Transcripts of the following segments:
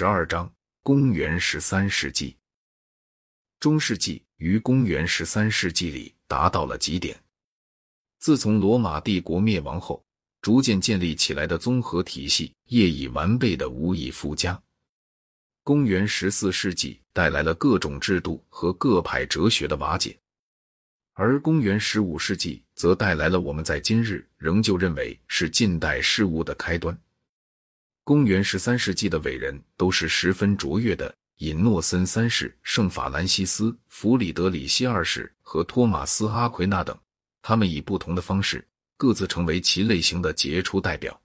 十二章：公元十三世纪。中世纪于公元十三世纪里达到了极点。自从罗马帝国灭亡后，逐渐建立起来的综合体系业已完备的无以复加。公元十四世纪带来了各种制度和各派哲学的瓦解，而公元十五世纪则带来了我们在今日仍旧认为是近代事物的开端。公元十三世纪的伟人都是十分卓越的，尹诺森三世、圣法兰西斯、弗里德里希二世和托马斯·阿奎那等，他们以不同的方式各自成为其类型的杰出代表。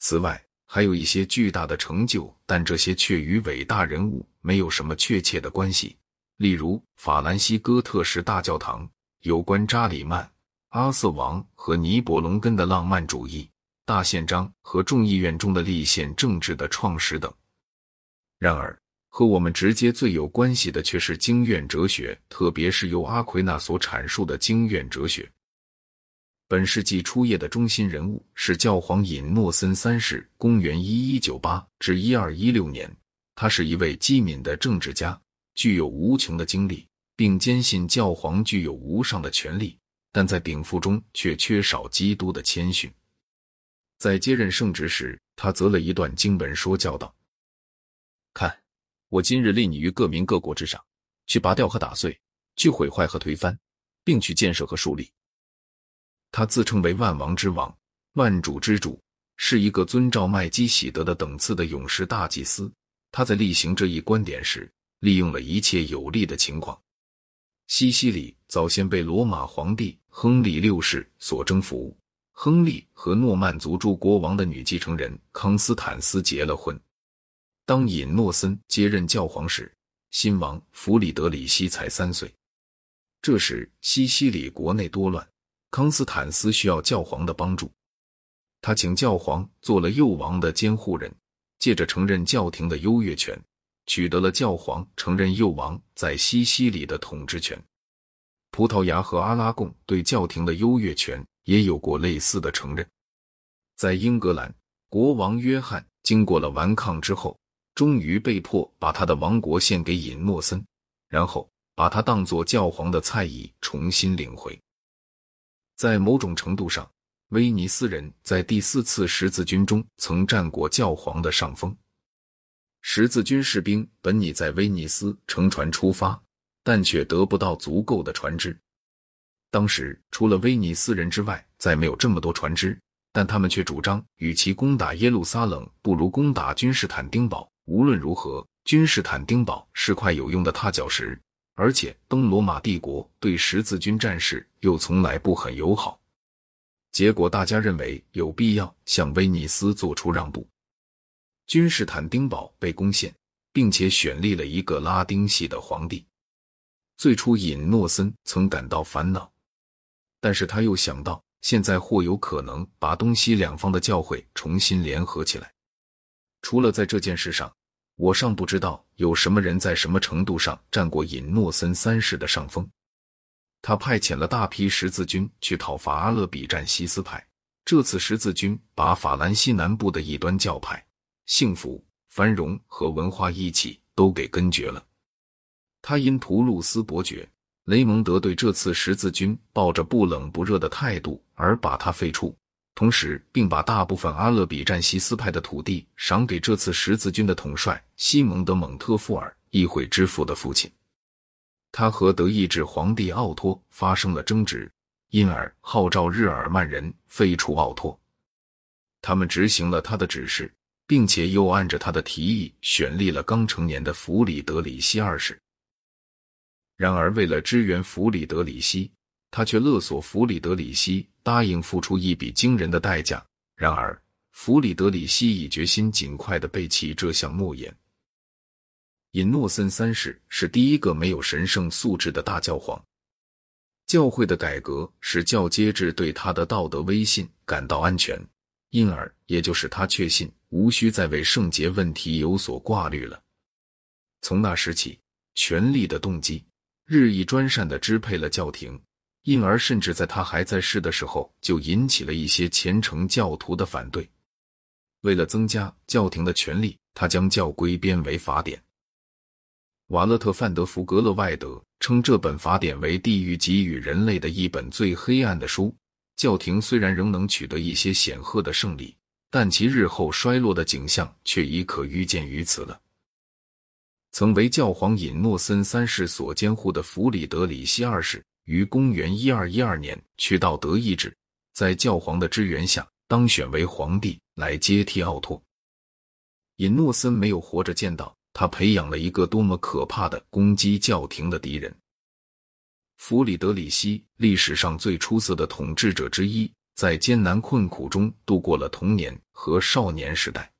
此外，还有一些巨大的成就，但这些却与伟大人物没有什么确切的关系。例如，法兰西哥特式大教堂，有关扎里曼、阿瑟王和尼伯龙根的浪漫主义。大宪章和众议院中的立宪政治的创始等。然而，和我们直接最有关系的却是经院哲学，特别是由阿奎那所阐述的经院哲学。本世纪初叶的中心人物是教皇尹诺森三世，公元一一九八至一二一六年。他是一位机敏的政治家，具有无穷的精力，并坚信教皇具有无上的权力，但在禀赋中却缺少基督的谦逊。在接任圣职时，他择了一段经文说教道：“看，我今日立你于各民各国之上，去拔掉和打碎，去毁坏和推翻，并去建设和树立。”他自称为万王之王、万主之主，是一个遵照麦基喜德的等次的勇士大祭司。他在例行这一观点时，利用了一切有利的情况。西西里早先被罗马皇帝亨利六世所征服。亨利和诺曼族诸国王的女继承人康斯坦斯结了婚。当尹诺森接任教皇时，新王弗里德里希才三岁。这时西西里国内多乱，康斯坦斯需要教皇的帮助。他请教皇做了幼王的监护人，借着承认教廷的优越权，取得了教皇承认幼王在西西里的统治权。葡萄牙和阿拉贡对教廷的优越权。也有过类似的承认。在英格兰，国王约翰经过了顽抗之后，终于被迫把他的王国献给尹诺森，然后把他当作教皇的蔡乙重新领回。在某种程度上，威尼斯人在第四次十字军中曾占过教皇的上风。十字军士兵本拟在威尼斯乘船出发，但却得不到足够的船只。当时除了威尼斯人之外，再没有这么多船只，但他们却主张，与其攻打耶路撒冷，不如攻打君士坦丁堡。无论如何，君士坦丁堡是块有用的踏脚石，而且东罗马帝国对十字军战士又从来不很友好。结果，大家认为有必要向威尼斯做出让步。君士坦丁堡被攻陷，并且选立了一个拉丁系的皇帝。最初，尹诺森曾感到烦恼。但是他又想到，现在或有可能把东西两方的教会重新联合起来。除了在这件事上，我尚不知道有什么人在什么程度上占过尹诺森三世的上风。他派遣了大批十字军去讨伐阿勒比占西斯派。这次十字军把法兰西南部的一端教派、幸福、繁荣和文化一起都给根绝了。他因图鲁斯伯爵。雷蒙德对这次十字军抱着不冷不热的态度，而把他废黜，同时并把大部分阿勒比占西斯派的土地赏给这次十字军的统帅西蒙德蒙特富尔议会之父的父亲。他和德意志皇帝奥托发生了争执，因而号召日耳曼人废除奥托。他们执行了他的指示，并且又按着他的提议选立了刚成年的弗里德里希二世。然而，为了支援弗里德里希，他却勒索弗里德里希答应付出一笔惊人的代价。然而，弗里德里希已决心尽快的背弃这项诺言。尹诺森三世是第一个没有神圣素质的大教皇。教会的改革使教阶制对他的道德威信感到安全，因而也就使他确信无需再为圣洁问题有所挂虑了。从那时起，权力的动机。日益专擅的支配了教廷，因而甚至在他还在世的时候，就引起了一些虔诚教徒的反对。为了增加教廷的权力，他将教规编为法典。瓦勒特范德福格勒外德称这本法典为地狱给予人类的一本最黑暗的书。教廷虽然仍能取得一些显赫的胜利，但其日后衰落的景象却已可预见于此了。曾为教皇尹诺森三世所监护的弗里德里希二世，于公元一二一二年去到德意志，在教皇的支援下当选为皇帝，来接替奥托。尹诺森没有活着见到他培养了一个多么可怕的攻击教廷的敌人。弗里德里希，历史上最出色的统治者之一，在艰难困苦中度过了童年和少年时代。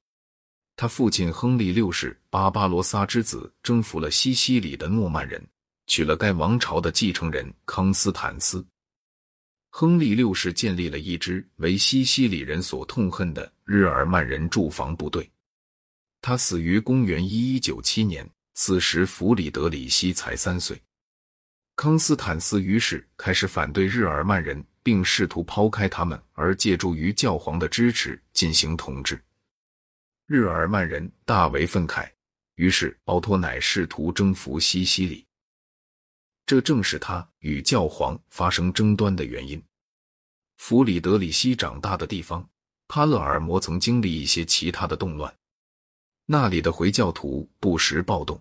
他父亲亨利六世巴巴罗萨之子征服了西西里的诺曼人，娶了该王朝的继承人康斯坦斯。亨利六世建立了一支为西西里人所痛恨的日耳曼人驻防部队。他死于公元一一九七年，此时弗里德里希才三岁。康斯坦斯于是开始反对日耳曼人，并试图抛开他们，而借助于教皇的支持进行统治。日耳曼人大为愤慨，于是奥托乃试图征服西西里，这正是他与教皇发生争端的原因。弗里德里希长大的地方帕勒尔摩曾经历一些其他的动乱，那里的回教徒不时暴动，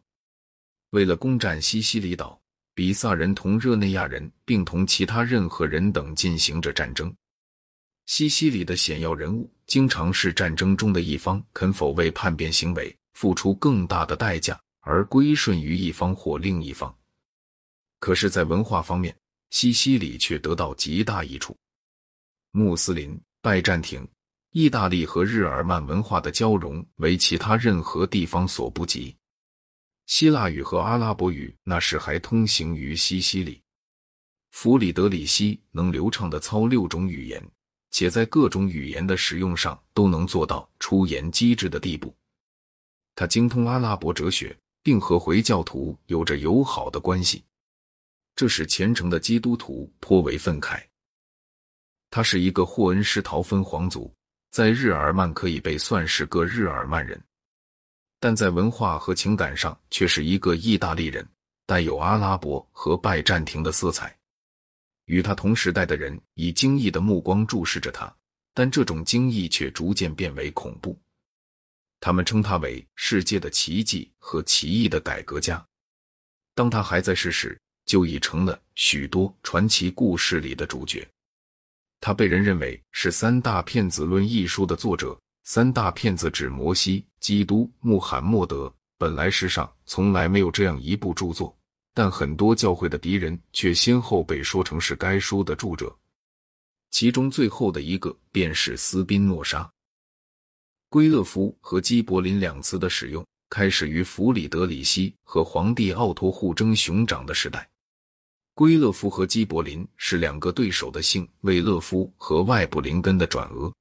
为了攻占西西里岛，比萨人同热内亚人并同其他任何人等进行着战争。西西里的显要人物经常是战争中的一方，肯否为叛变行为付出更大的代价而归顺于一方或另一方。可是，在文化方面，西西里却得到极大益处。穆斯林、拜占庭、意大利和日耳曼文化的交融为其他任何地方所不及。希腊语和阿拉伯语那时还通行于西西里。弗里德里希能流畅的操六种语言。且在各种语言的使用上都能做到出言机智的地步。他精通阿拉伯哲学，并和回教徒有着友好的关系，这使虔诚的基督徒颇为愤慨。他是一个霍恩施陶芬皇族，在日耳曼可以被算是个日耳曼人，但在文化和情感上却是一个意大利人，带有阿拉伯和拜占庭的色彩。与他同时代的人以惊异的目光注视着他，但这种惊异却逐渐变为恐怖。他们称他为世界的奇迹和奇异的改革家。当他还在世时，就已成了许多传奇故事里的主角。他被人认为是《三大骗子论》一书的作者。三大骗子指摩西、基督、穆罕默德。本来世上从来没有这样一部著作。但很多教会的敌人却先后被说成是该书的著者，其中最后的一个便是斯宾诺莎。圭勒夫和基柏林两词的使用开始于弗里德里希和皇帝奥托互争熊掌的时代。圭勒夫和基柏林是两个对手的姓为勒夫和外部林根的转额。